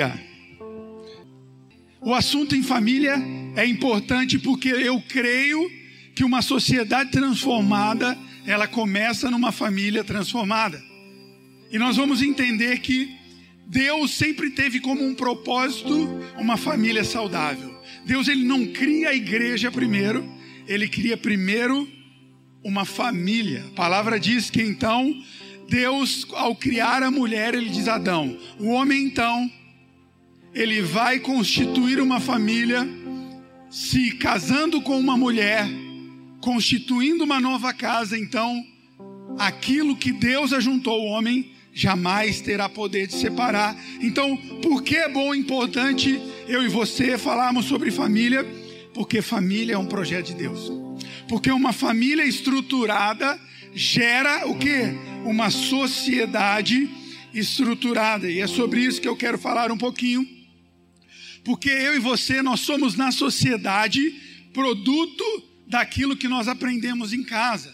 Aleluia. O assunto em família é importante porque eu creio que uma sociedade transformada, ela começa numa família transformada. E nós vamos entender que Deus sempre teve como um propósito uma família saudável. Deus ele não cria a igreja primeiro, ele cria primeiro uma família. A palavra diz que então Deus ao criar a mulher, ele diz a Adão: "O homem então ele vai constituir uma família, se casando com uma mulher, constituindo uma nova casa, então aquilo que Deus ajuntou o homem jamais terá poder de separar. Então, por que é bom e importante eu e você falarmos sobre família? Porque família é um projeto de Deus. Porque uma família estruturada gera o que? Uma sociedade estruturada. E é sobre isso que eu quero falar um pouquinho. Porque eu e você, nós somos na sociedade produto daquilo que nós aprendemos em casa,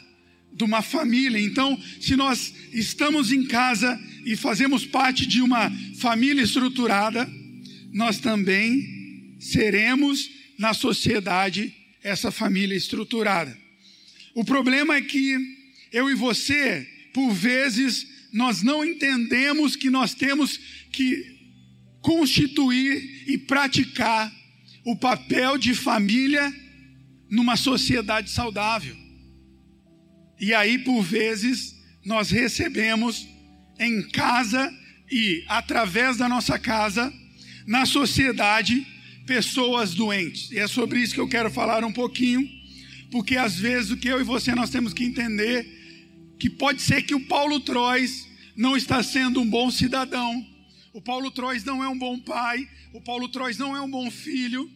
de uma família. Então, se nós estamos em casa e fazemos parte de uma família estruturada, nós também seremos na sociedade essa família estruturada. O problema é que eu e você, por vezes, nós não entendemos que nós temos que constituir e praticar o papel de família numa sociedade saudável. E aí, por vezes, nós recebemos em casa e através da nossa casa, na sociedade, pessoas doentes. E é sobre isso que eu quero falar um pouquinho, porque às vezes o que eu e você nós temos que entender que pode ser que o Paulo Trois não está sendo um bom cidadão, o Paulo Trois não é um bom pai, o Paulo Trois não é um bom filho.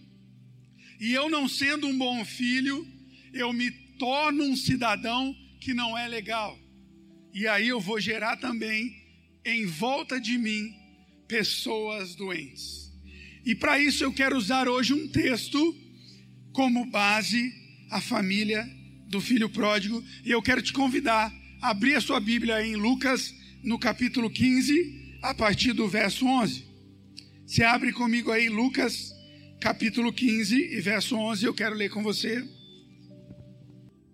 E eu não sendo um bom filho, eu me torno um cidadão que não é legal. E aí eu vou gerar também em volta de mim pessoas doentes. E para isso eu quero usar hoje um texto como base a família do filho pródigo, e eu quero te convidar a abrir a sua Bíblia em Lucas no capítulo 15 a partir do verso 11. Se abre comigo aí, Lucas, capítulo 15 e verso 11, eu quero ler com você.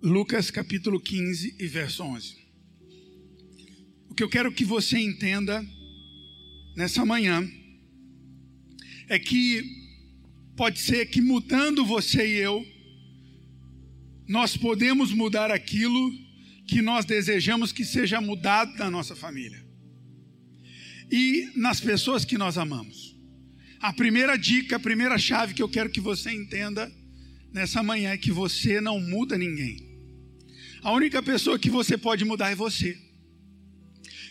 Lucas, capítulo 15 e verso 11. O que eu quero que você entenda nessa manhã é que pode ser que mudando você e eu, nós podemos mudar aquilo que nós desejamos que seja mudado na nossa família e nas pessoas que nós amamos. A primeira dica, a primeira chave que eu quero que você entenda nessa manhã é que você não muda ninguém. A única pessoa que você pode mudar é você.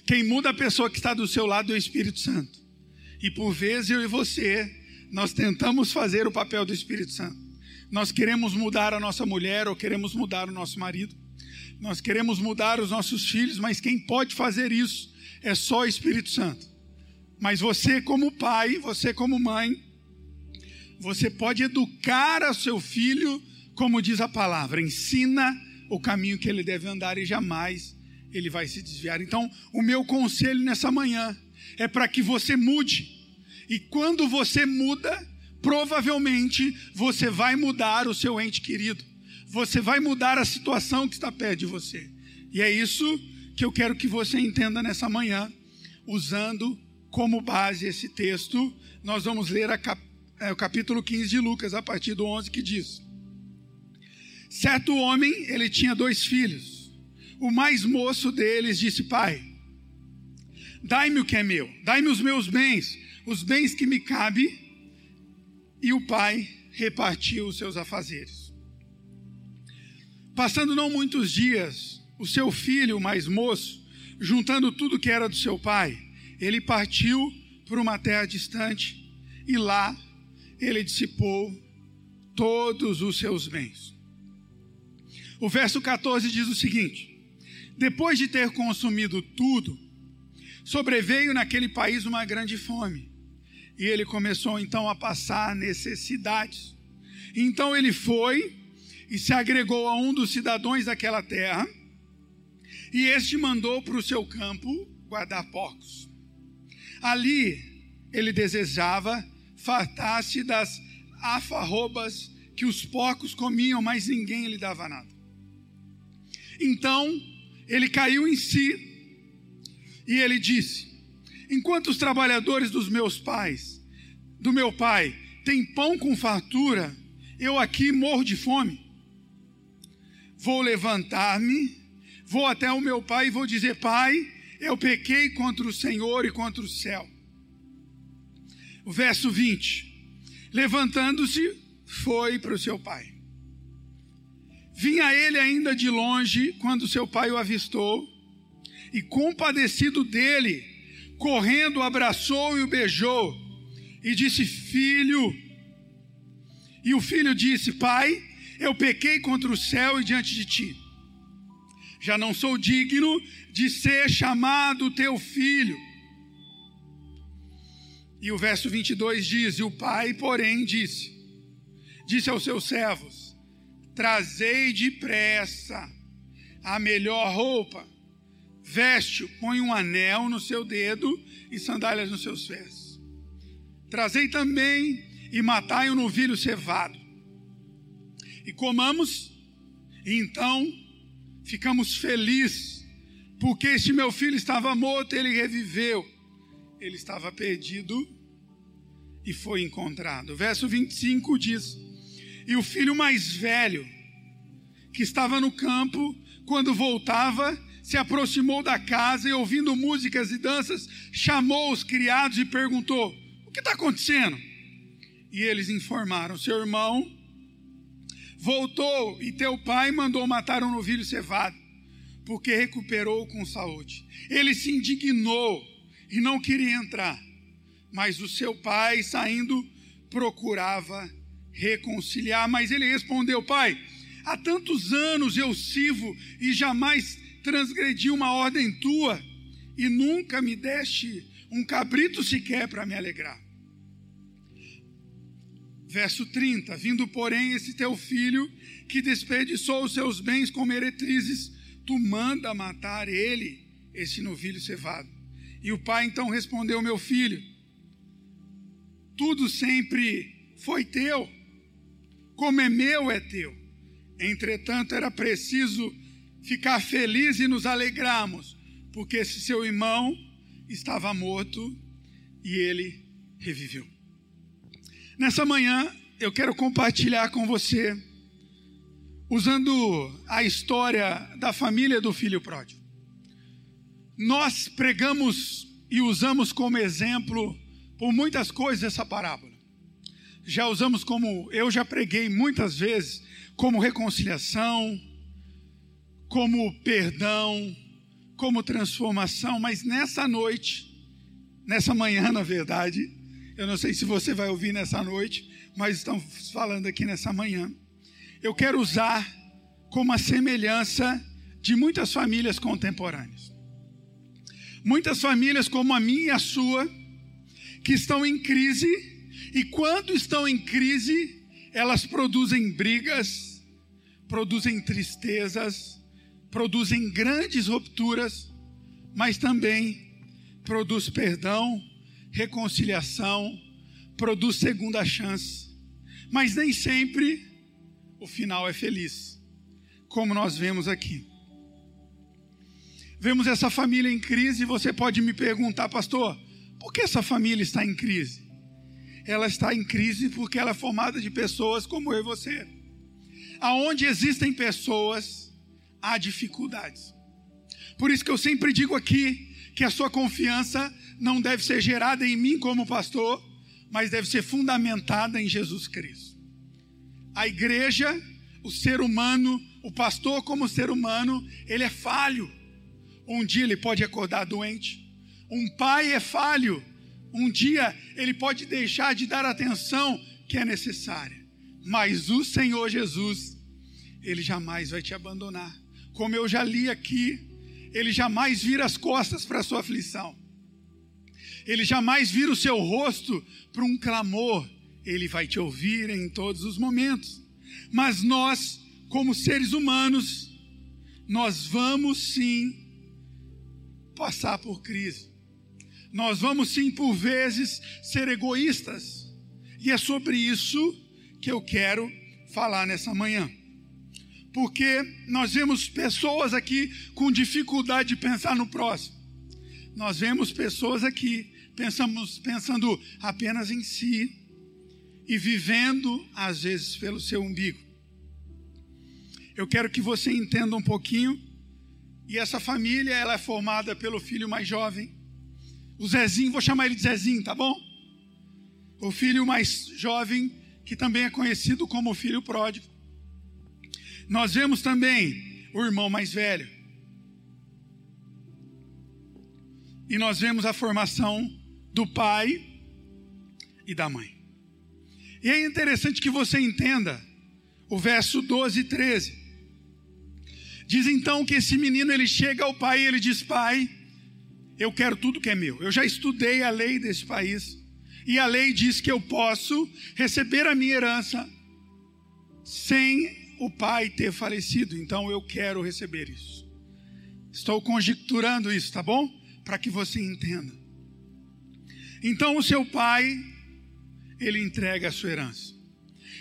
Quem muda a pessoa que está do seu lado é o Espírito Santo. E por vezes eu e você, nós tentamos fazer o papel do Espírito Santo. Nós queremos mudar a nossa mulher ou queremos mudar o nosso marido. Nós queremos mudar os nossos filhos, mas quem pode fazer isso é só o Espírito Santo. Mas você, como pai, você, como mãe, você pode educar o seu filho, como diz a palavra, ensina o caminho que ele deve andar e jamais ele vai se desviar. Então, o meu conselho nessa manhã é para que você mude. E quando você muda, provavelmente você vai mudar o seu ente querido. Você vai mudar a situação que está perto de você. E é isso que eu quero que você entenda nessa manhã, usando como base esse texto, nós vamos ler cap, é, o capítulo 15 de Lucas, a partir do 11, que diz: Certo homem, ele tinha dois filhos. O mais moço deles disse: Pai, dai-me o que é meu, dai-me os meus bens, os bens que me cabem. E o pai repartiu os seus afazeres. Passando não muitos dias, o seu filho, o mais moço, juntando tudo que era do seu pai, ele partiu para uma terra distante e lá ele dissipou todos os seus bens. O verso 14 diz o seguinte: Depois de ter consumido tudo, sobreveio naquele país uma grande fome, e ele começou então a passar necessidades. Então ele foi e se agregou a um dos cidadãos daquela terra, e este mandou para o seu campo guardar porcos. Ali ele desejava fartar-se das afarrobas que os porcos comiam, mas ninguém lhe dava nada. Então ele caiu em si e ele disse: Enquanto os trabalhadores dos meus pais, do meu pai, têm pão com fartura, eu aqui morro de fome. Vou levantar-me, vou até o meu pai e vou dizer: Pai, eu pequei contra o Senhor e contra o céu. O verso 20: Levantando-se, foi para o seu pai. Vinha ele ainda de longe quando seu pai o avistou, e compadecido dele, correndo, abraçou e o beijou, e disse: Filho. E o filho disse: Pai, eu pequei contra o céu e diante de ti. Já não sou digno de ser chamado teu filho. E o verso 22 diz: E o pai, porém, disse: Disse aos seus servos: Trazei depressa a melhor roupa, veste-o, põe um anel no seu dedo e sandálias nos seus pés. Trazei também e matai um novilho cevado. E comamos, e então ficamos felizes, porque este meu filho estava morto, ele reviveu ele estava perdido e foi encontrado. Verso 25 diz: E o filho mais velho, que estava no campo, quando voltava, se aproximou da casa e, ouvindo músicas e danças, chamou os criados e perguntou: O que está acontecendo? E eles informaram: Seu irmão voltou e teu pai mandou matar um novilho cevado, porque recuperou com saúde. Ele se indignou e não queria entrar. Mas o seu pai, saindo, procurava reconciliar. Mas ele respondeu: Pai, há tantos anos eu sirvo e jamais transgredi uma ordem tua, e nunca me deste um cabrito sequer para me alegrar. Verso 30: Vindo, porém, esse teu filho, que desperdiçou os seus bens com meretrizes, tu manda matar ele, esse novilho cevado. E o pai então respondeu: Meu filho, tudo sempre foi teu, como é meu é teu. Entretanto, era preciso ficar feliz e nos alegrarmos, porque esse seu irmão estava morto e ele reviveu. Nessa manhã, eu quero compartilhar com você, usando a história da família do filho pródigo. Nós pregamos e usamos como exemplo por muitas coisas essa parábola. Já usamos como, eu já preguei muitas vezes, como reconciliação, como perdão, como transformação, mas nessa noite, nessa manhã, na verdade, eu não sei se você vai ouvir nessa noite, mas estamos falando aqui nessa manhã. Eu quero usar como a semelhança de muitas famílias contemporâneas. Muitas famílias, como a minha e a sua, que estão em crise, e quando estão em crise, elas produzem brigas, produzem tristezas, produzem grandes rupturas, mas também produz perdão, reconciliação, produz segunda chance. Mas nem sempre o final é feliz, como nós vemos aqui vemos essa família em crise, e você pode me perguntar, pastor, por que essa família está em crise? Ela está em crise porque ela é formada de pessoas como eu e você. Aonde existem pessoas, há dificuldades. Por isso que eu sempre digo aqui que a sua confiança não deve ser gerada em mim como pastor, mas deve ser fundamentada em Jesus Cristo. A igreja, o ser humano, o pastor como ser humano, ele é falho. Um dia ele pode acordar doente. Um pai é falho. Um dia ele pode deixar de dar atenção que é necessária. Mas o Senhor Jesus, ele jamais vai te abandonar. Como eu já li aqui, ele jamais vira as costas para a sua aflição. Ele jamais vira o seu rosto para um clamor. Ele vai te ouvir em todos os momentos. Mas nós, como seres humanos, nós vamos sim passar por crise. Nós vamos sim, por vezes, ser egoístas. E é sobre isso que eu quero falar nessa manhã. Porque nós vemos pessoas aqui com dificuldade de pensar no próximo. Nós vemos pessoas aqui pensamos, pensando apenas em si e vivendo, às vezes, pelo seu umbigo. Eu quero que você entenda um pouquinho. E essa família, ela é formada pelo filho mais jovem, o Zezinho, vou chamar ele de Zezinho, tá bom? O filho mais jovem, que também é conhecido como filho pródigo. Nós vemos também o irmão mais velho. E nós vemos a formação do pai e da mãe. E é interessante que você entenda o verso 12 e 13. Diz então que esse menino ele chega ao pai e ele diz: Pai, eu quero tudo que é meu. Eu já estudei a lei desse país. E a lei diz que eu posso receber a minha herança sem o pai ter falecido. Então eu quero receber isso. Estou conjecturando isso, tá bom? Para que você entenda. Então o seu pai, ele entrega a sua herança.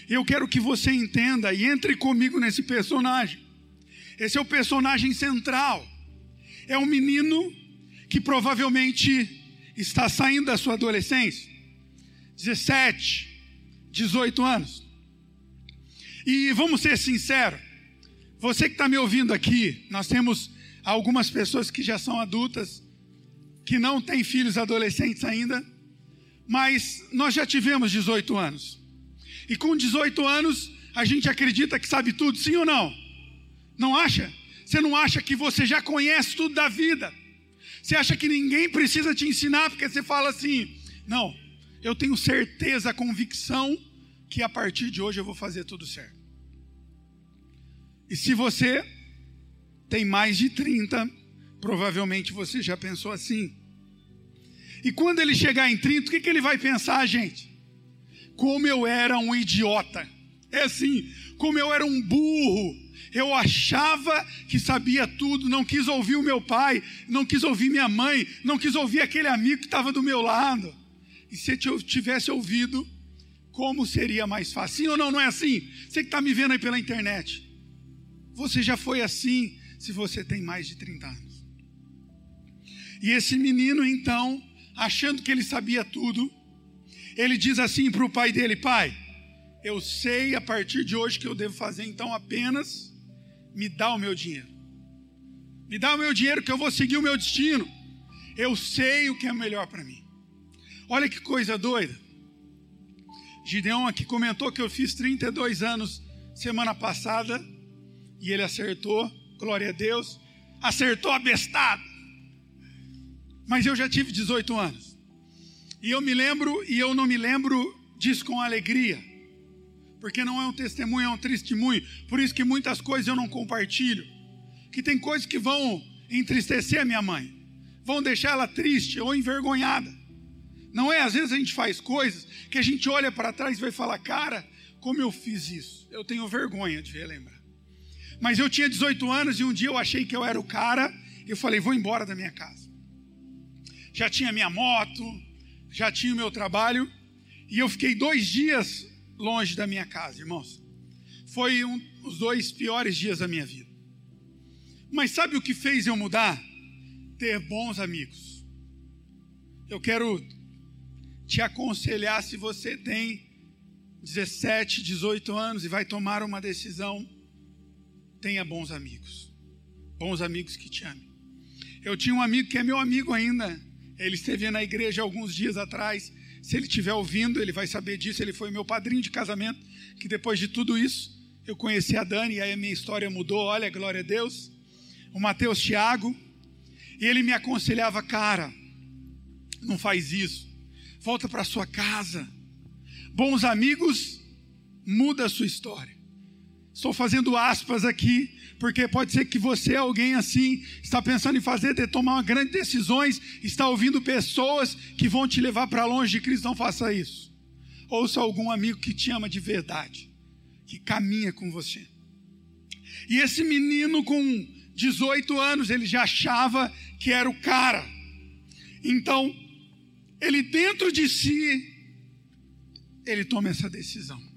Eu quero que você entenda e entre comigo nesse personagem. Esse é o personagem central. É um menino que provavelmente está saindo da sua adolescência. 17, 18 anos. E vamos ser sinceros, você que está me ouvindo aqui, nós temos algumas pessoas que já são adultas, que não têm filhos adolescentes ainda, mas nós já tivemos 18 anos. E com 18 anos, a gente acredita que sabe tudo, sim ou não? Não acha? Você não acha que você já conhece tudo da vida? Você acha que ninguém precisa te ensinar porque você fala assim: não, eu tenho certeza, convicção que a partir de hoje eu vou fazer tudo certo. E se você tem mais de 30, provavelmente você já pensou assim. E quando ele chegar em 30, o que, que ele vai pensar, gente? Como eu era um idiota. É assim, como eu era um burro. Eu achava que sabia tudo, não quis ouvir o meu pai, não quis ouvir minha mãe, não quis ouvir aquele amigo que estava do meu lado. E se eu tivesse ouvido, como seria mais fácil? Sim ou não? Não é assim? Você que está me vendo aí pela internet. Você já foi assim se você tem mais de 30 anos. E esse menino, então, achando que ele sabia tudo, ele diz assim para o pai dele: Pai, eu sei a partir de hoje que eu devo fazer, então apenas me dá o meu dinheiro. Me dá o meu dinheiro que eu vou seguir o meu destino. Eu sei o que é melhor para mim. Olha que coisa doida. Gideão aqui comentou que eu fiz 32 anos semana passada e ele acertou, glória a Deus. Acertou abestado mas eu já tive 18 anos. E eu me lembro, e eu não me lembro disso com alegria, porque não é um testemunho, é um testemunho. Por isso que muitas coisas eu não compartilho. Que tem coisas que vão entristecer a minha mãe, vão deixar ela triste ou envergonhada. Não é? Às vezes a gente faz coisas que a gente olha para trás e vai falar, cara, como eu fiz isso? Eu tenho vergonha de relembrar. Mas eu tinha 18 anos e um dia eu achei que eu era o cara, e eu falei, vou embora da minha casa já tinha minha moto, já tinha o meu trabalho, e eu fiquei dois dias longe da minha casa, irmãos. Foi um, os dois piores dias da minha vida. Mas sabe o que fez eu mudar? Ter bons amigos. Eu quero te aconselhar se você tem 17, 18 anos e vai tomar uma decisão, tenha bons amigos. Bons amigos que te amem. Eu tinha um amigo que é meu amigo ainda, ele esteve na igreja alguns dias atrás. Se ele estiver ouvindo, ele vai saber disso. Ele foi meu padrinho de casamento. Que depois de tudo isso, eu conheci a Dani e aí a minha história mudou. Olha, glória a Deus. O Mateus Tiago. E ele me aconselhava, cara, não faz isso. Volta para sua casa. Bons amigos muda a sua história. Estou fazendo aspas aqui, porque pode ser que você, alguém assim, está pensando em fazer, de tomar grandes decisões, está ouvindo pessoas que vão te levar para longe de Cristo. Não faça isso. Ouça algum amigo que te ama de verdade, que caminha com você. E esse menino com 18 anos, ele já achava que era o cara. Então, ele dentro de si, ele toma essa decisão.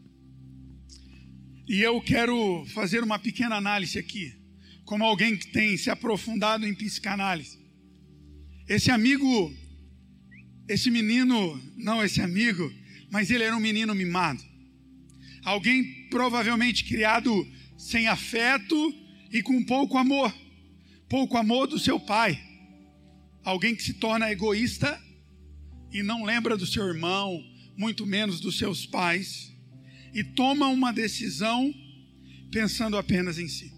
E eu quero fazer uma pequena análise aqui, como alguém que tem se aprofundado em psicanálise. Esse amigo, esse menino, não esse amigo, mas ele era um menino mimado. Alguém provavelmente criado sem afeto e com pouco amor. Pouco amor do seu pai. Alguém que se torna egoísta e não lembra do seu irmão, muito menos dos seus pais, e toma uma decisão pensando apenas em si.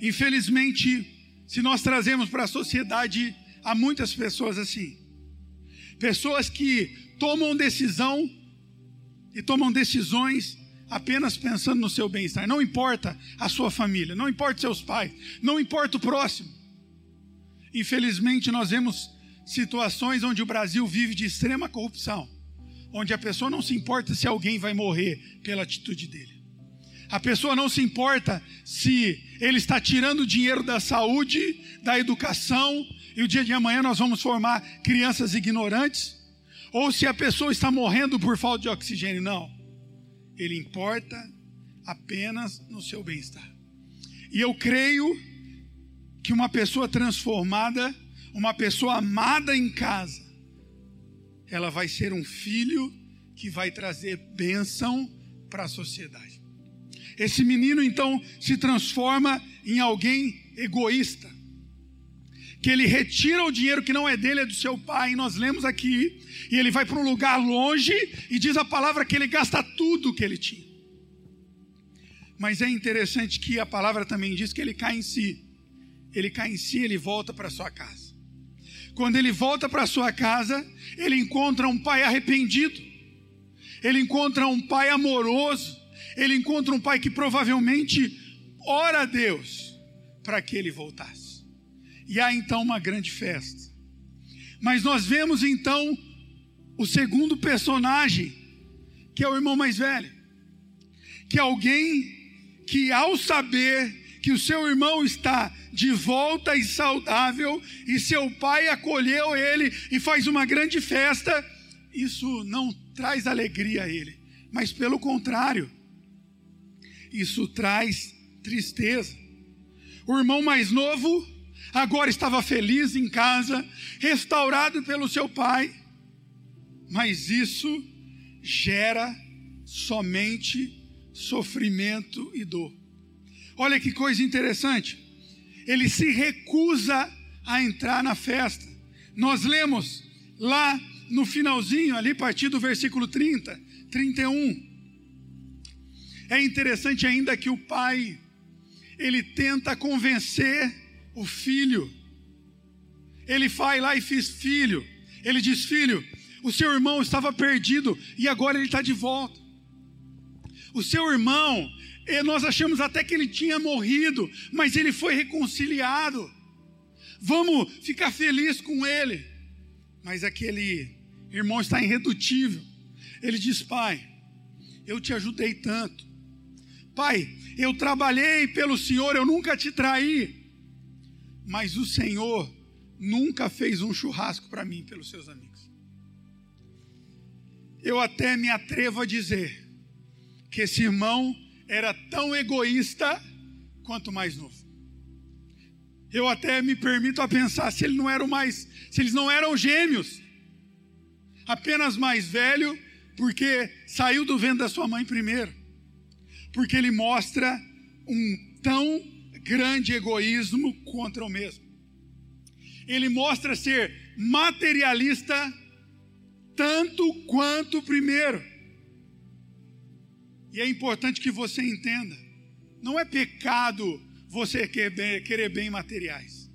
Infelizmente, se nós trazemos para a sociedade, há muitas pessoas assim. Pessoas que tomam decisão e tomam decisões apenas pensando no seu bem-estar. Não importa a sua família, não importa seus pais, não importa o próximo. Infelizmente, nós vemos situações onde o Brasil vive de extrema corrupção, onde a pessoa não se importa se alguém vai morrer pela atitude dele. A pessoa não se importa se ele está tirando dinheiro da saúde, da educação, e o dia de amanhã nós vamos formar crianças ignorantes, ou se a pessoa está morrendo por falta de oxigênio. Não. Ele importa apenas no seu bem-estar. E eu creio que uma pessoa transformada uma pessoa amada em casa, ela vai ser um filho que vai trazer bênção para a sociedade. Esse menino então se transforma em alguém egoísta, que ele retira o dinheiro que não é dele, é do seu pai, e nós lemos aqui, e ele vai para um lugar longe e diz a palavra que ele gasta tudo que ele tinha. Mas é interessante que a palavra também diz que ele cai em si. Ele cai em si, ele volta para sua casa. Quando ele volta para sua casa, ele encontra um pai arrependido, ele encontra um pai amoroso, ele encontra um pai que provavelmente ora a Deus para que ele voltasse. E há então uma grande festa. Mas nós vemos então o segundo personagem, que é o irmão mais velho, que é alguém que ao saber que o seu irmão está de volta e saudável, e seu pai acolheu ele e faz uma grande festa, isso não traz alegria a ele, mas pelo contrário, isso traz tristeza. O irmão mais novo agora estava feliz em casa, restaurado pelo seu pai, mas isso gera somente sofrimento e dor. Olha que coisa interessante. Ele se recusa a entrar na festa. Nós lemos lá no finalzinho, ali a partir do versículo 30, 31. É interessante ainda que o pai ele tenta convencer o filho. Ele vai lá e diz: Filho, ele diz: Filho, o seu irmão estava perdido e agora ele está de volta. O seu irmão, e nós achamos até que ele tinha morrido, mas ele foi reconciliado. Vamos ficar feliz com ele. Mas aquele irmão está irredutível. Ele diz: Pai, eu te ajudei tanto. Pai, eu trabalhei pelo Senhor, eu nunca te traí. Mas o Senhor nunca fez um churrasco para mim pelos seus amigos. Eu até me atrevo a dizer que esse irmão era tão egoísta quanto mais novo. Eu até me permito a pensar se ele não era mais, se eles não eram gêmeos, apenas mais velho, porque saiu do vento da sua mãe primeiro. Porque ele mostra um tão grande egoísmo contra o mesmo. Ele mostra ser materialista tanto quanto o primeiro. E é importante que você entenda: não é pecado você querer bem materiais.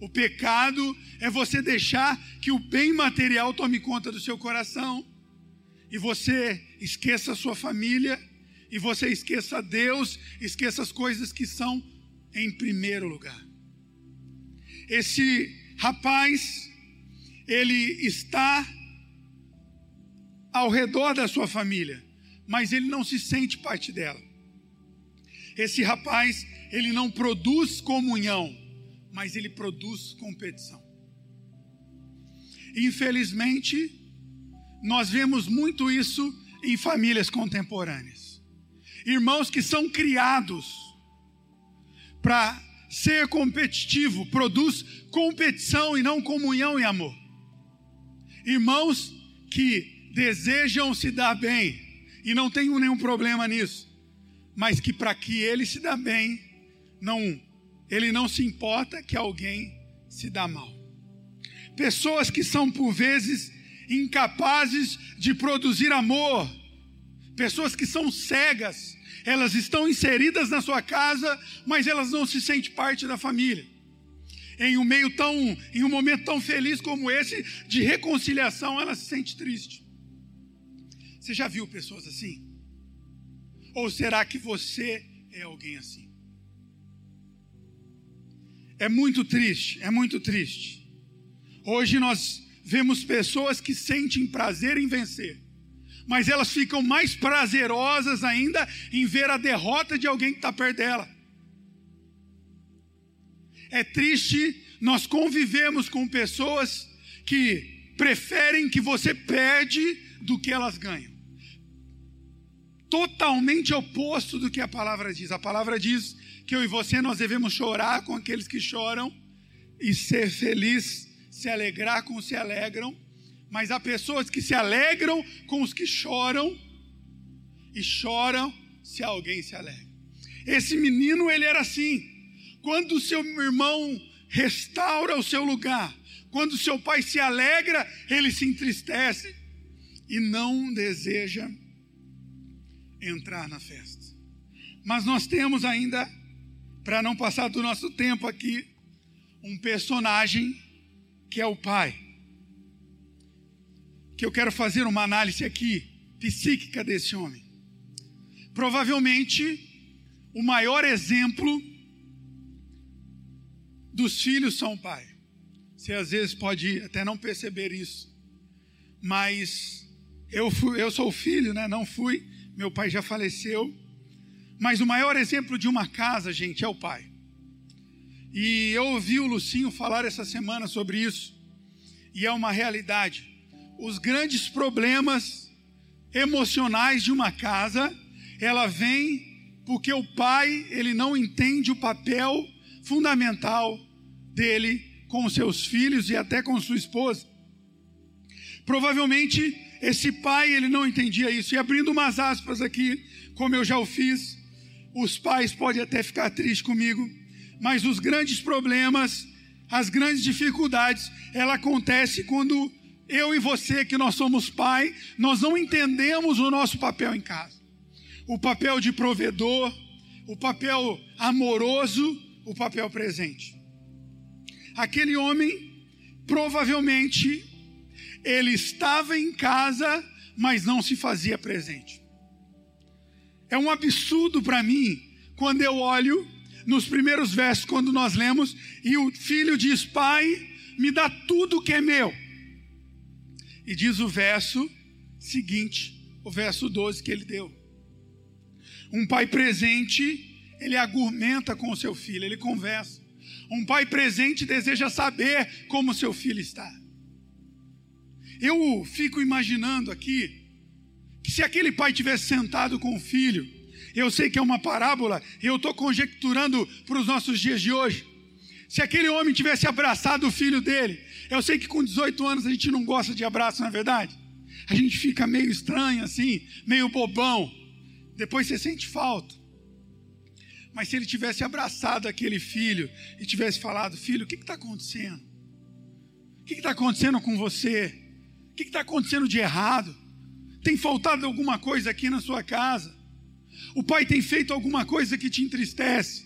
O pecado é você deixar que o bem material tome conta do seu coração e você esqueça a sua família e você esqueça Deus, esqueça as coisas que são em primeiro lugar. Esse rapaz, ele está ao redor da sua família mas ele não se sente parte dela. Esse rapaz, ele não produz comunhão, mas ele produz competição. infelizmente, nós vemos muito isso em famílias contemporâneas. Irmãos que são criados para ser competitivo, produz competição e não comunhão e amor. Irmãos que desejam se dar bem e não tenho nenhum problema nisso, mas que para que ele se dá bem, não ele não se importa que alguém se dá mal. Pessoas que são por vezes incapazes de produzir amor, pessoas que são cegas, elas estão inseridas na sua casa, mas elas não se sentem parte da família. Em um meio tão, em um momento tão feliz como esse de reconciliação, ela se sente triste. Você já viu pessoas assim? Ou será que você é alguém assim? É muito triste, é muito triste. Hoje nós vemos pessoas que sentem prazer em vencer, mas elas ficam mais prazerosas ainda em ver a derrota de alguém que está perto dela. É triste nós convivemos com pessoas que preferem que você perde do que elas ganham. Totalmente oposto do que a palavra diz. A palavra diz que eu e você nós devemos chorar com aqueles que choram e ser feliz, se alegrar com os que se alegram. Mas há pessoas que se alegram com os que choram e choram se alguém se alegra. Esse menino, ele era assim. Quando seu irmão restaura o seu lugar, quando seu pai se alegra, ele se entristece e não deseja entrar na festa. Mas nós temos ainda para não passar do nosso tempo aqui, um personagem que é o pai. Que eu quero fazer uma análise aqui psíquica desse homem. Provavelmente o maior exemplo dos filhos são o pai. Você às vezes pode até não perceber isso, mas eu, fui, eu sou filho, né? Não fui, meu pai já faleceu mas o maior exemplo de uma casa, gente, é o pai. E eu ouvi o Lucinho falar essa semana sobre isso. E é uma realidade. Os grandes problemas emocionais de uma casa, ela vem porque o pai, ele não entende o papel fundamental dele com seus filhos e até com sua esposa. Provavelmente esse pai, ele não entendia isso. E abrindo umas aspas aqui, como eu já o fiz, os pais podem até ficar tristes comigo, mas os grandes problemas, as grandes dificuldades, ela acontece quando eu e você, que nós somos pai, nós não entendemos o nosso papel em casa. O papel de provedor, o papel amoroso, o papel presente. Aquele homem, provavelmente, ele estava em casa, mas não se fazia presente. É um absurdo para mim quando eu olho nos primeiros versos, quando nós lemos, e o filho diz: Pai, me dá tudo que é meu. E diz o verso seguinte, o verso 12 que ele deu. Um pai presente, ele argumenta com o seu filho, ele conversa. Um pai presente deseja saber como seu filho está. Eu fico imaginando aqui que se aquele pai tivesse sentado com o filho, eu sei que é uma parábola, eu estou conjecturando para os nossos dias de hoje. Se aquele homem tivesse abraçado o filho dele, eu sei que com 18 anos a gente não gosta de abraço, na é verdade. A gente fica meio estranho assim, meio bobão. Depois você sente falta. Mas se ele tivesse abraçado aquele filho e tivesse falado: Filho, o que está acontecendo? O que está acontecendo com você? O que está acontecendo de errado? Tem faltado alguma coisa aqui na sua casa? O pai tem feito alguma coisa que te entristece?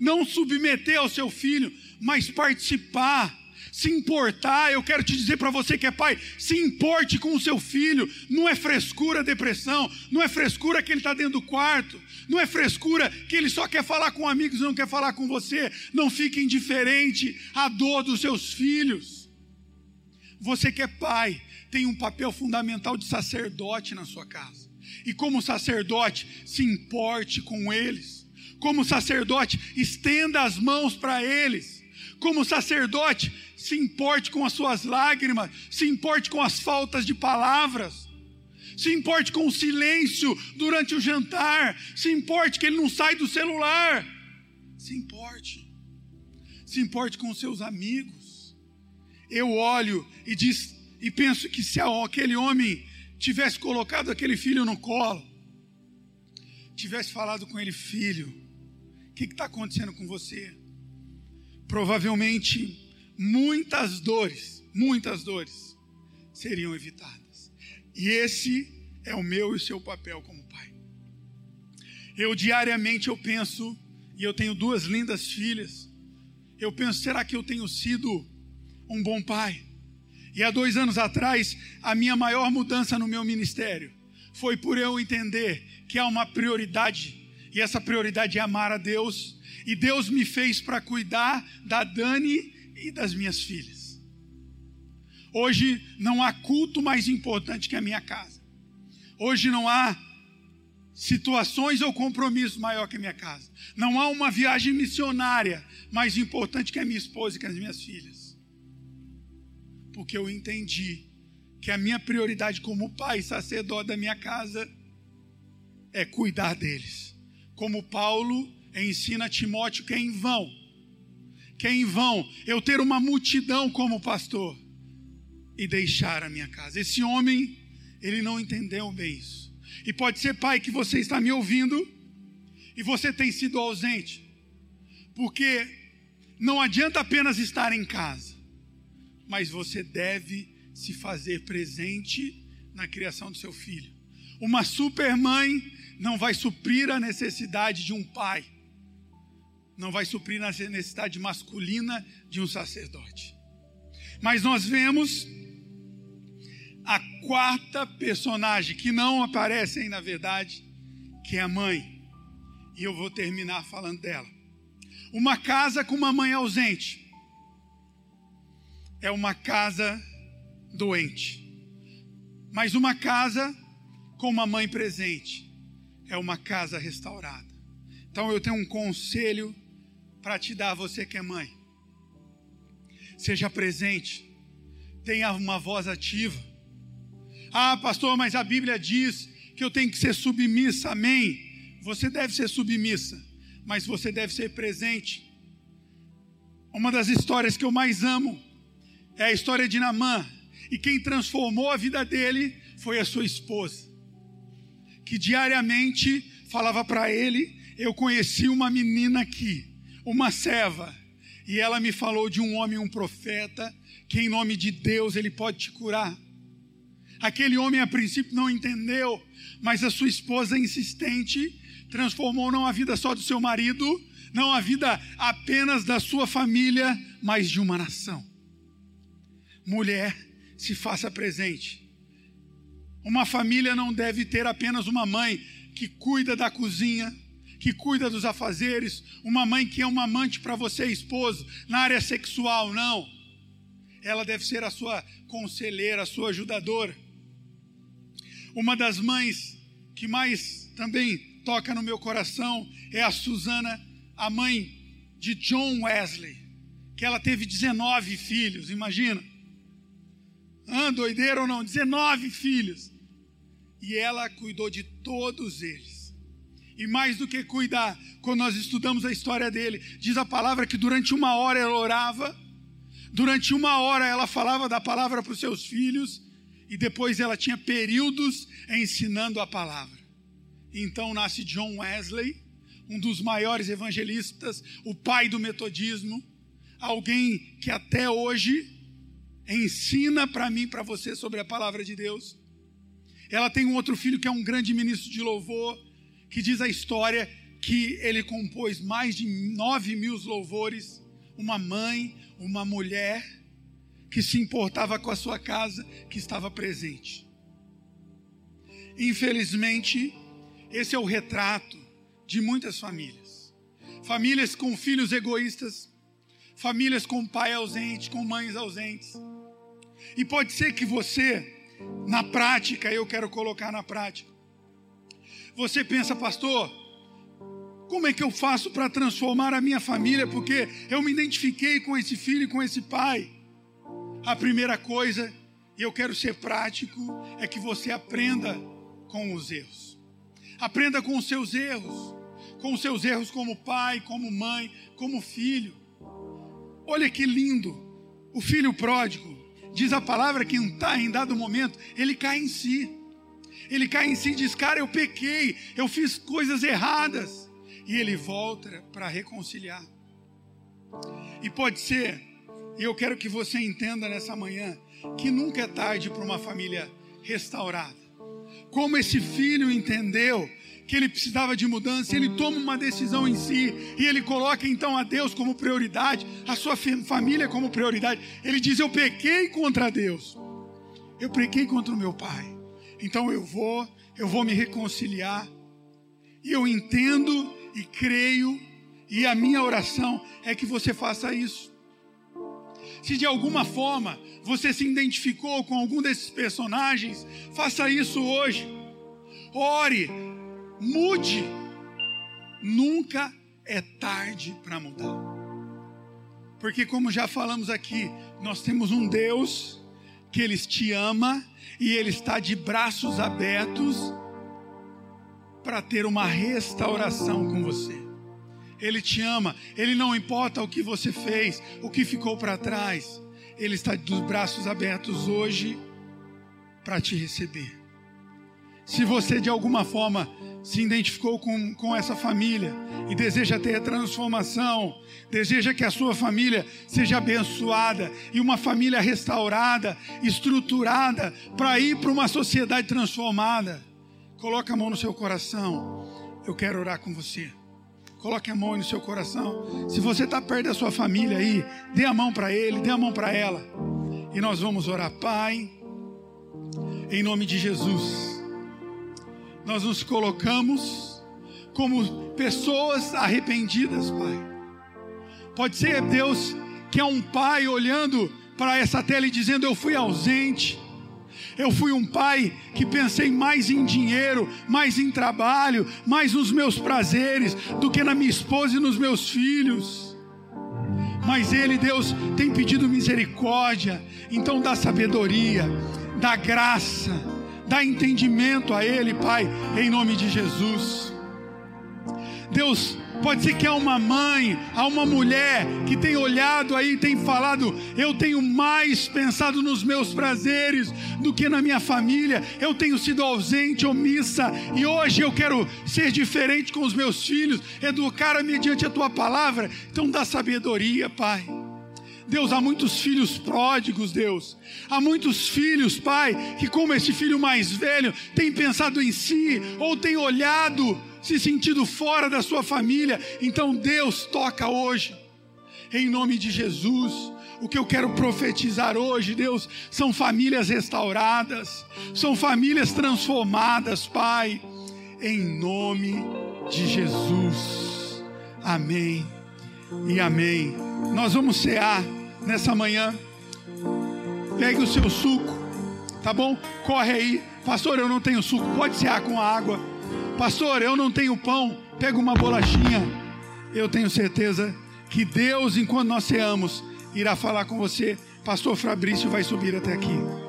Não submeter ao seu filho, mas participar, se importar. Eu quero te dizer para você que é pai, se importe com o seu filho. Não é frescura depressão, não é frescura que ele está dentro do quarto, não é frescura que ele só quer falar com amigos e não quer falar com você. Não fique indiferente à dor dos seus filhos. Você que é pai, tem um papel fundamental de sacerdote na sua casa. E como sacerdote, se importe com eles. Como sacerdote, estenda as mãos para eles. Como sacerdote, se importe com as suas lágrimas, se importe com as faltas de palavras, se importe com o silêncio durante o jantar, se importe que ele não sai do celular, se importe, se importe com os seus amigos. Eu olho e diz e penso que se aquele homem tivesse colocado aquele filho no colo, tivesse falado com ele, filho, o que está acontecendo com você? Provavelmente muitas dores, muitas dores seriam evitadas. E esse é o meu e o seu papel como pai. Eu diariamente eu penso, e eu tenho duas lindas filhas, eu penso, será que eu tenho sido um bom pai? E há dois anos atrás, a minha maior mudança no meu ministério foi por eu entender que há uma prioridade, e essa prioridade é amar a Deus, e Deus me fez para cuidar da Dani e das minhas filhas. Hoje não há culto mais importante que a minha casa. Hoje não há situações ou compromisso maior que a minha casa. Não há uma viagem missionária mais importante que a minha esposa e que as minhas filhas. Porque eu entendi que a minha prioridade como pai sacerdote da minha casa é cuidar deles. Como Paulo ensina a Timóteo que é em vão, que é em vão eu ter uma multidão como pastor e deixar a minha casa. Esse homem, ele não entendeu bem isso. E pode ser, pai, que você está me ouvindo e você tem sido ausente, porque não adianta apenas estar em casa, mas você deve se fazer presente na criação do seu filho. Uma supermãe não vai suprir a necessidade de um pai, não vai suprir a necessidade masculina de um sacerdote. Mas nós vemos a quarta personagem que não aparece aí na verdade, que é a mãe. E eu vou terminar falando dela. Uma casa com uma mãe ausente é uma casa doente. Mas uma casa com uma mãe presente é uma casa restaurada. Então eu tenho um conselho para te dar, você que é mãe. Seja presente, tenha uma voz ativa. Ah, pastor, mas a Bíblia diz que eu tenho que ser submissa, amém? Você deve ser submissa, mas você deve ser presente. Uma das histórias que eu mais amo é a história de Namã. E quem transformou a vida dele foi a sua esposa, que diariamente falava para ele: Eu conheci uma menina aqui, uma serva, e ela me falou de um homem, um profeta, que em nome de Deus ele pode te curar. Aquele homem a princípio não entendeu, mas a sua esposa insistente transformou não a vida só do seu marido, não a vida apenas da sua família, mas de uma nação. Mulher, se faça presente. Uma família não deve ter apenas uma mãe que cuida da cozinha, que cuida dos afazeres, uma mãe que é uma amante para você, esposo, na área sexual, não. Ela deve ser a sua conselheira, a sua ajudadora. Uma das mães que mais também toca no meu coração é a Susana, a mãe de John Wesley, que ela teve 19 filhos, imagina. Ah, doideira ou não? 19 filhos. E ela cuidou de todos eles. E mais do que cuidar, quando nós estudamos a história dele, diz a palavra que durante uma hora ela orava, durante uma hora ela falava da palavra para os seus filhos, e depois ela tinha períodos ensinando a palavra. Então nasce John Wesley, um dos maiores evangelistas, o pai do metodismo, alguém que até hoje ensina para mim, para você sobre a palavra de Deus. Ela tem um outro filho que é um grande ministro de louvor, que diz a história que ele compôs mais de nove mil louvores. Uma mãe, uma mulher que se importava com a sua casa, que estava presente. Infelizmente, esse é o retrato de muitas famílias. Famílias com filhos egoístas, famílias com pai ausente, com mães ausentes e pode ser que você, na prática, eu quero colocar na prática, você pensa, pastor, Como é que eu faço para transformar a minha família? Porque eu me identifiquei com esse filho e com esse pai. A primeira coisa, e eu quero ser prático, é que você aprenda com os erros. Aprenda com os seus erros. Com os seus erros como pai, como mãe, como filho. Olha que lindo. O filho pródigo, diz a palavra que em dado momento, ele cai em si. Ele cai em si e diz: Cara, eu pequei, eu fiz coisas erradas. E ele volta para reconciliar. E pode ser, e eu quero que você entenda nessa manhã, que nunca é tarde para uma família restaurada. Como esse filho entendeu que ele precisava de mudança, ele toma uma decisão em si e ele coloca então a Deus como prioridade, a sua família como prioridade. Ele diz: Eu pequei contra Deus, eu pequei contra o meu pai, então eu vou, eu vou me reconciliar. E eu entendo e creio, e a minha oração é que você faça isso. Se de alguma forma você se identificou com algum desses personagens, faça isso hoje. Ore, mude. Nunca é tarde para mudar. Porque, como já falamos aqui, nós temos um Deus que Ele te ama e Ele está de braços abertos para ter uma restauração com você. Ele te ama, Ele não importa o que você fez, o que ficou para trás, Ele está dos braços abertos hoje para te receber. Se você de alguma forma se identificou com, com essa família e deseja ter a transformação, deseja que a sua família seja abençoada e uma família restaurada, estruturada para ir para uma sociedade transformada, coloque a mão no seu coração. Eu quero orar com você. Coloque a mão no seu coração. Se você está perto da sua família aí, dê a mão para ele, dê a mão para ela. E nós vamos orar, Pai, em nome de Jesus nós nos colocamos como pessoas arrependidas, Pai. Pode ser Deus que é um pai olhando para essa tela e dizendo: Eu fui ausente. Eu fui um pai que pensei mais em dinheiro, mais em trabalho, mais nos meus prazeres do que na minha esposa e nos meus filhos. Mas Ele, Deus, tem pedido misericórdia, então dá sabedoria, dá graça Dá entendimento a ele, Pai, em nome de Jesus. Deus, pode ser que há uma mãe, há uma mulher que tem olhado aí, tem falado: eu tenho mais pensado nos meus prazeres do que na minha família, eu tenho sido ausente, omissa, e hoje eu quero ser diferente com os meus filhos, educar mediante a tua palavra. Então dá sabedoria, Pai. Deus, há muitos filhos pródigos, Deus. Há muitos filhos, Pai, que, como esse filho mais velho, tem pensado em si, ou tem olhado, se sentido fora da sua família. Então, Deus, toca hoje, em nome de Jesus. O que eu quero profetizar hoje, Deus, são famílias restauradas, são famílias transformadas, Pai, em nome de Jesus. Amém e amém. Nós vamos cear nessa manhã. Pegue o seu suco, tá bom? Corre aí. Pastor, eu não tenho suco. Pode cear com água. Pastor, eu não tenho pão. Pega uma bolachinha. Eu tenho certeza que Deus, enquanto nós ceamos, irá falar com você. Pastor Fabrício vai subir até aqui.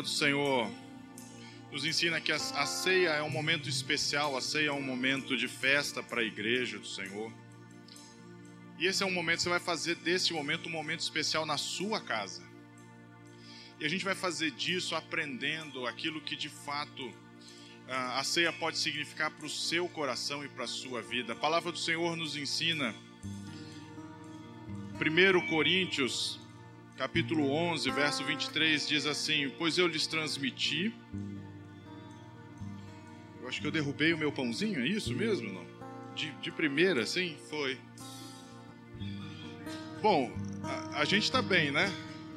Palavra do Senhor nos ensina que a, a ceia é um momento especial, a ceia é um momento de festa para a igreja do Senhor. E esse é um momento, você vai fazer desse momento um momento especial na sua casa. E a gente vai fazer disso aprendendo aquilo que de fato a ceia pode significar para o seu coração e para a sua vida. A palavra do Senhor nos ensina, 1 Coríntios capítulo 11, verso 23 diz assim: Pois eu lhes transmiti. Eu acho que eu derrubei o meu pãozinho, é isso mesmo? Não? De, de primeira, sim? Foi. Bom, A, a gente está bem, né?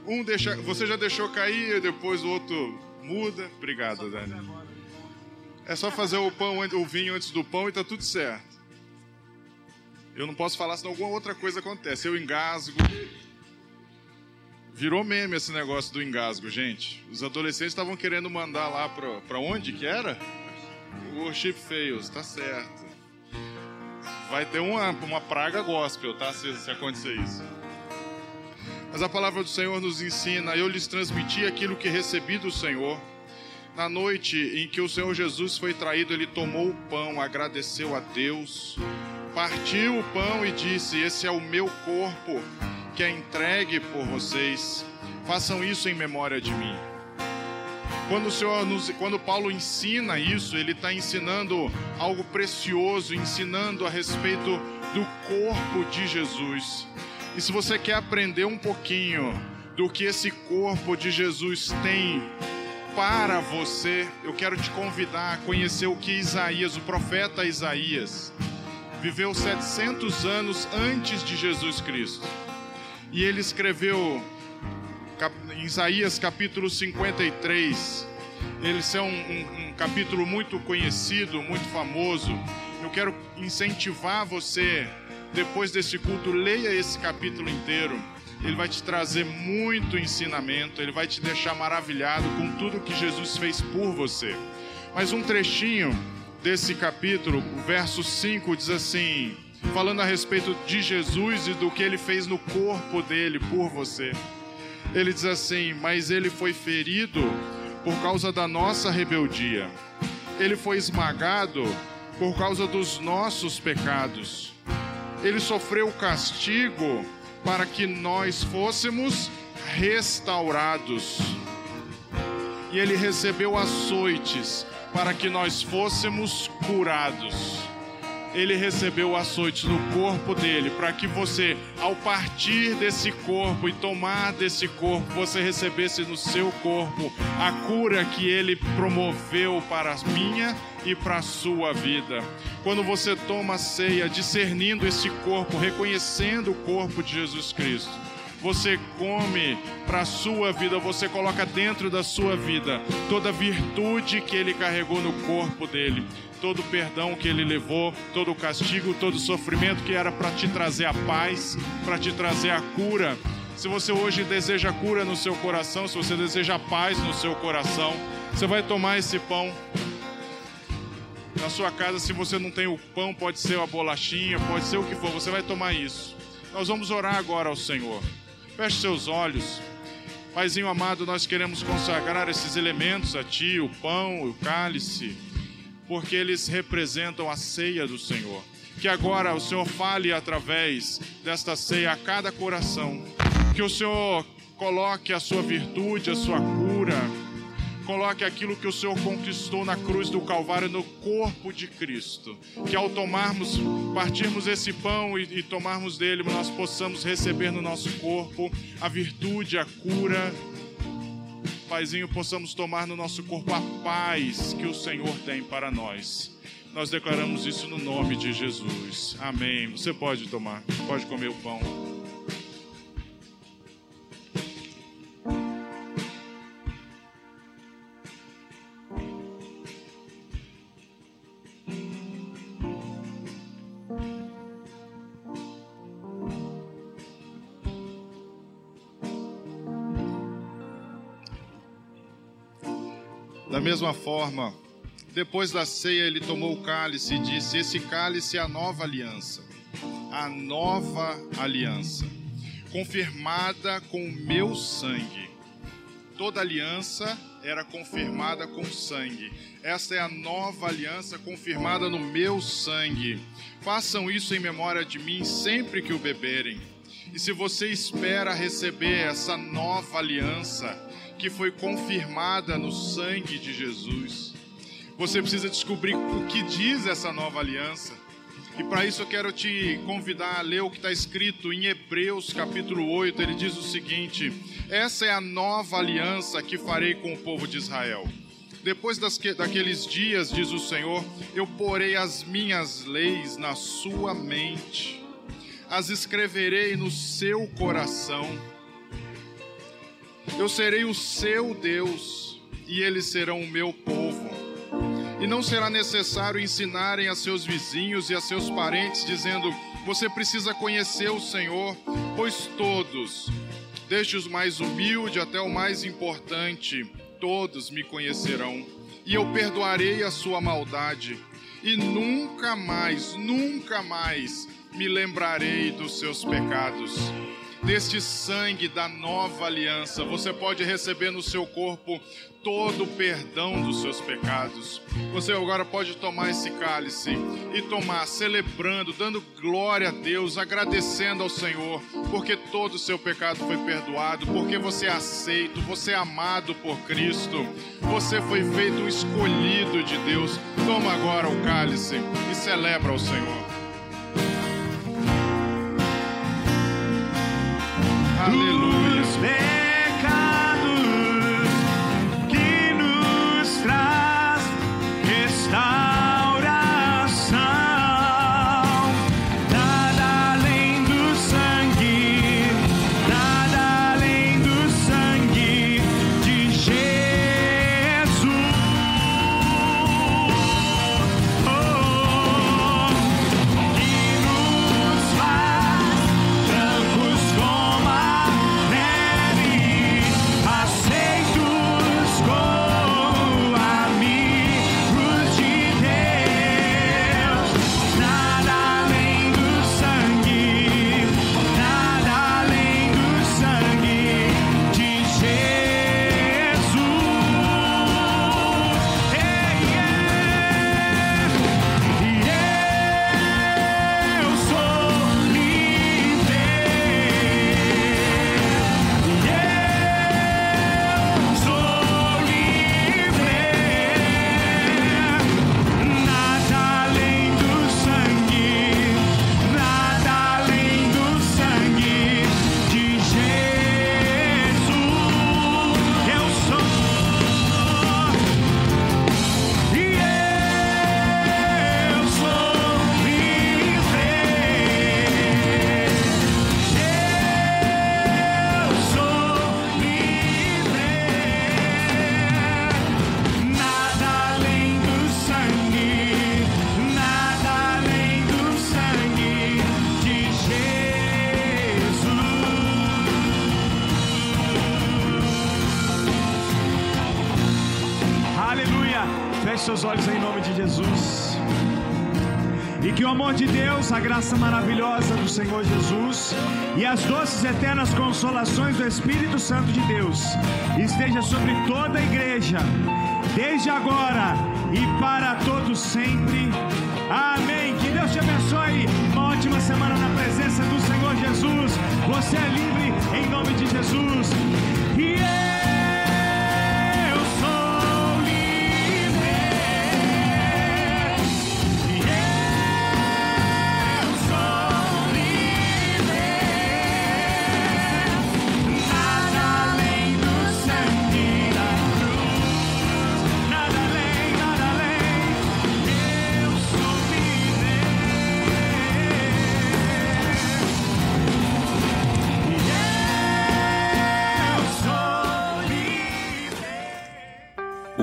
Um deixa, você já deixou cair, depois o outro muda. Obrigado, Dani. É só fazer o pão, o vinho antes do pão e tá tudo certo. Eu não posso falar senão alguma outra coisa acontece. Eu engasgo. Virou meme esse negócio do engasgo, gente. Os adolescentes estavam querendo mandar lá pra, pra onde que era? Worship Fails, tá certo. Vai ter uma, uma praga gospel, tá? Se, se acontecer isso. Mas a palavra do Senhor nos ensina: eu lhes transmiti aquilo que recebi do Senhor. Na noite em que o Senhor Jesus foi traído, ele tomou o pão, agradeceu a Deus, partiu o pão e disse: Esse é o meu corpo que é entregue por vocês. Façam isso em memória de mim. Quando o Senhor nos, quando Paulo ensina isso, ele está ensinando algo precioso, ensinando a respeito do corpo de Jesus. E se você quer aprender um pouquinho do que esse corpo de Jesus tem para você, eu quero te convidar a conhecer o que Isaías, o profeta Isaías, viveu 700 anos antes de Jesus Cristo. E ele escreveu Isaías capítulo 53. Esse é um, um, um capítulo muito conhecido, muito famoso. Eu quero incentivar você, depois desse culto, leia esse capítulo inteiro. Ele vai te trazer muito ensinamento, ele vai te deixar maravilhado com tudo que Jesus fez por você. Mas um trechinho desse capítulo, o verso 5 diz assim: falando a respeito de Jesus e do que ele fez no corpo dele por você. Ele diz assim: Mas ele foi ferido por causa da nossa rebeldia, ele foi esmagado por causa dos nossos pecados, ele sofreu castigo para que nós fôssemos restaurados, e ele recebeu açoites para que nós fôssemos curados ele recebeu açoites no corpo dele, para que você, ao partir desse corpo e tomar desse corpo, você recebesse no seu corpo a cura que ele promoveu para a minha e para a sua vida. Quando você toma a ceia, discernindo esse corpo, reconhecendo o corpo de Jesus Cristo, você come para a sua vida, você coloca dentro da sua vida toda a virtude que ele carregou no corpo dele, todo o perdão que ele levou, todo o castigo, todo o sofrimento que era para te trazer a paz, para te trazer a cura. Se você hoje deseja cura no seu coração, se você deseja paz no seu coração, você vai tomar esse pão. Na sua casa, se você não tem o pão, pode ser a bolachinha, pode ser o que for, você vai tomar isso. Nós vamos orar agora ao Senhor. Feche seus olhos. Paizinho amado, nós queremos consagrar esses elementos a Ti, o pão, o cálice, porque eles representam a ceia do Senhor. Que agora o Senhor fale através desta ceia a cada coração. Que o Senhor coloque a sua virtude, a sua cura, Coloque aquilo que o Senhor conquistou na cruz do Calvário no corpo de Cristo. Que ao tomarmos, partirmos esse pão e, e tomarmos dele, nós possamos receber no nosso corpo a virtude, a cura. Paizinho, possamos tomar no nosso corpo a paz que o Senhor tem para nós. Nós declaramos isso no nome de Jesus. Amém. Você pode tomar, pode comer o pão. Mesma forma, depois da ceia, ele tomou o cálice e disse: Esse cálice é a nova aliança, a nova aliança, confirmada com o meu sangue. Toda aliança era confirmada com sangue. Esta é a nova aliança confirmada no meu sangue. Façam isso em memória de mim sempre que o beberem. E se você espera receber essa nova aliança, que foi confirmada no sangue de Jesus. Você precisa descobrir o que diz essa nova aliança. E para isso eu quero te convidar a ler o que está escrito em Hebreus capítulo 8. Ele diz o seguinte: Essa é a nova aliança que farei com o povo de Israel. Depois das que, daqueles dias, diz o Senhor, eu porei as minhas leis na sua mente as escreverei no seu coração. Eu serei o seu Deus e eles serão o meu povo. E não será necessário ensinarem a seus vizinhos e a seus parentes, dizendo: Você precisa conhecer o Senhor, pois todos, desde os mais humildes até o mais importante, todos me conhecerão. E eu perdoarei a sua maldade, e nunca mais, nunca mais me lembrarei dos seus pecados deste sangue da nova aliança, você pode receber no seu corpo todo o perdão dos seus pecados. Você agora pode tomar esse cálice e tomar, celebrando, dando glória a Deus, agradecendo ao Senhor, porque todo o seu pecado foi perdoado, porque você é aceito, você é amado por Cristo, você foi feito um escolhido de Deus. Toma agora o cálice e celebra ao Senhor. Aleluia. Seus olhos em nome de Jesus. E que o amor de Deus, a graça maravilhosa do Senhor Jesus e as doces eternas consolações do Espírito Santo de Deus esteja sobre toda a igreja, desde agora e para todos sempre. Amém. Que Deus te abençoe. Uma ótima semana na presença do Senhor Jesus. Você é livre em nome de Jesus. Yeah.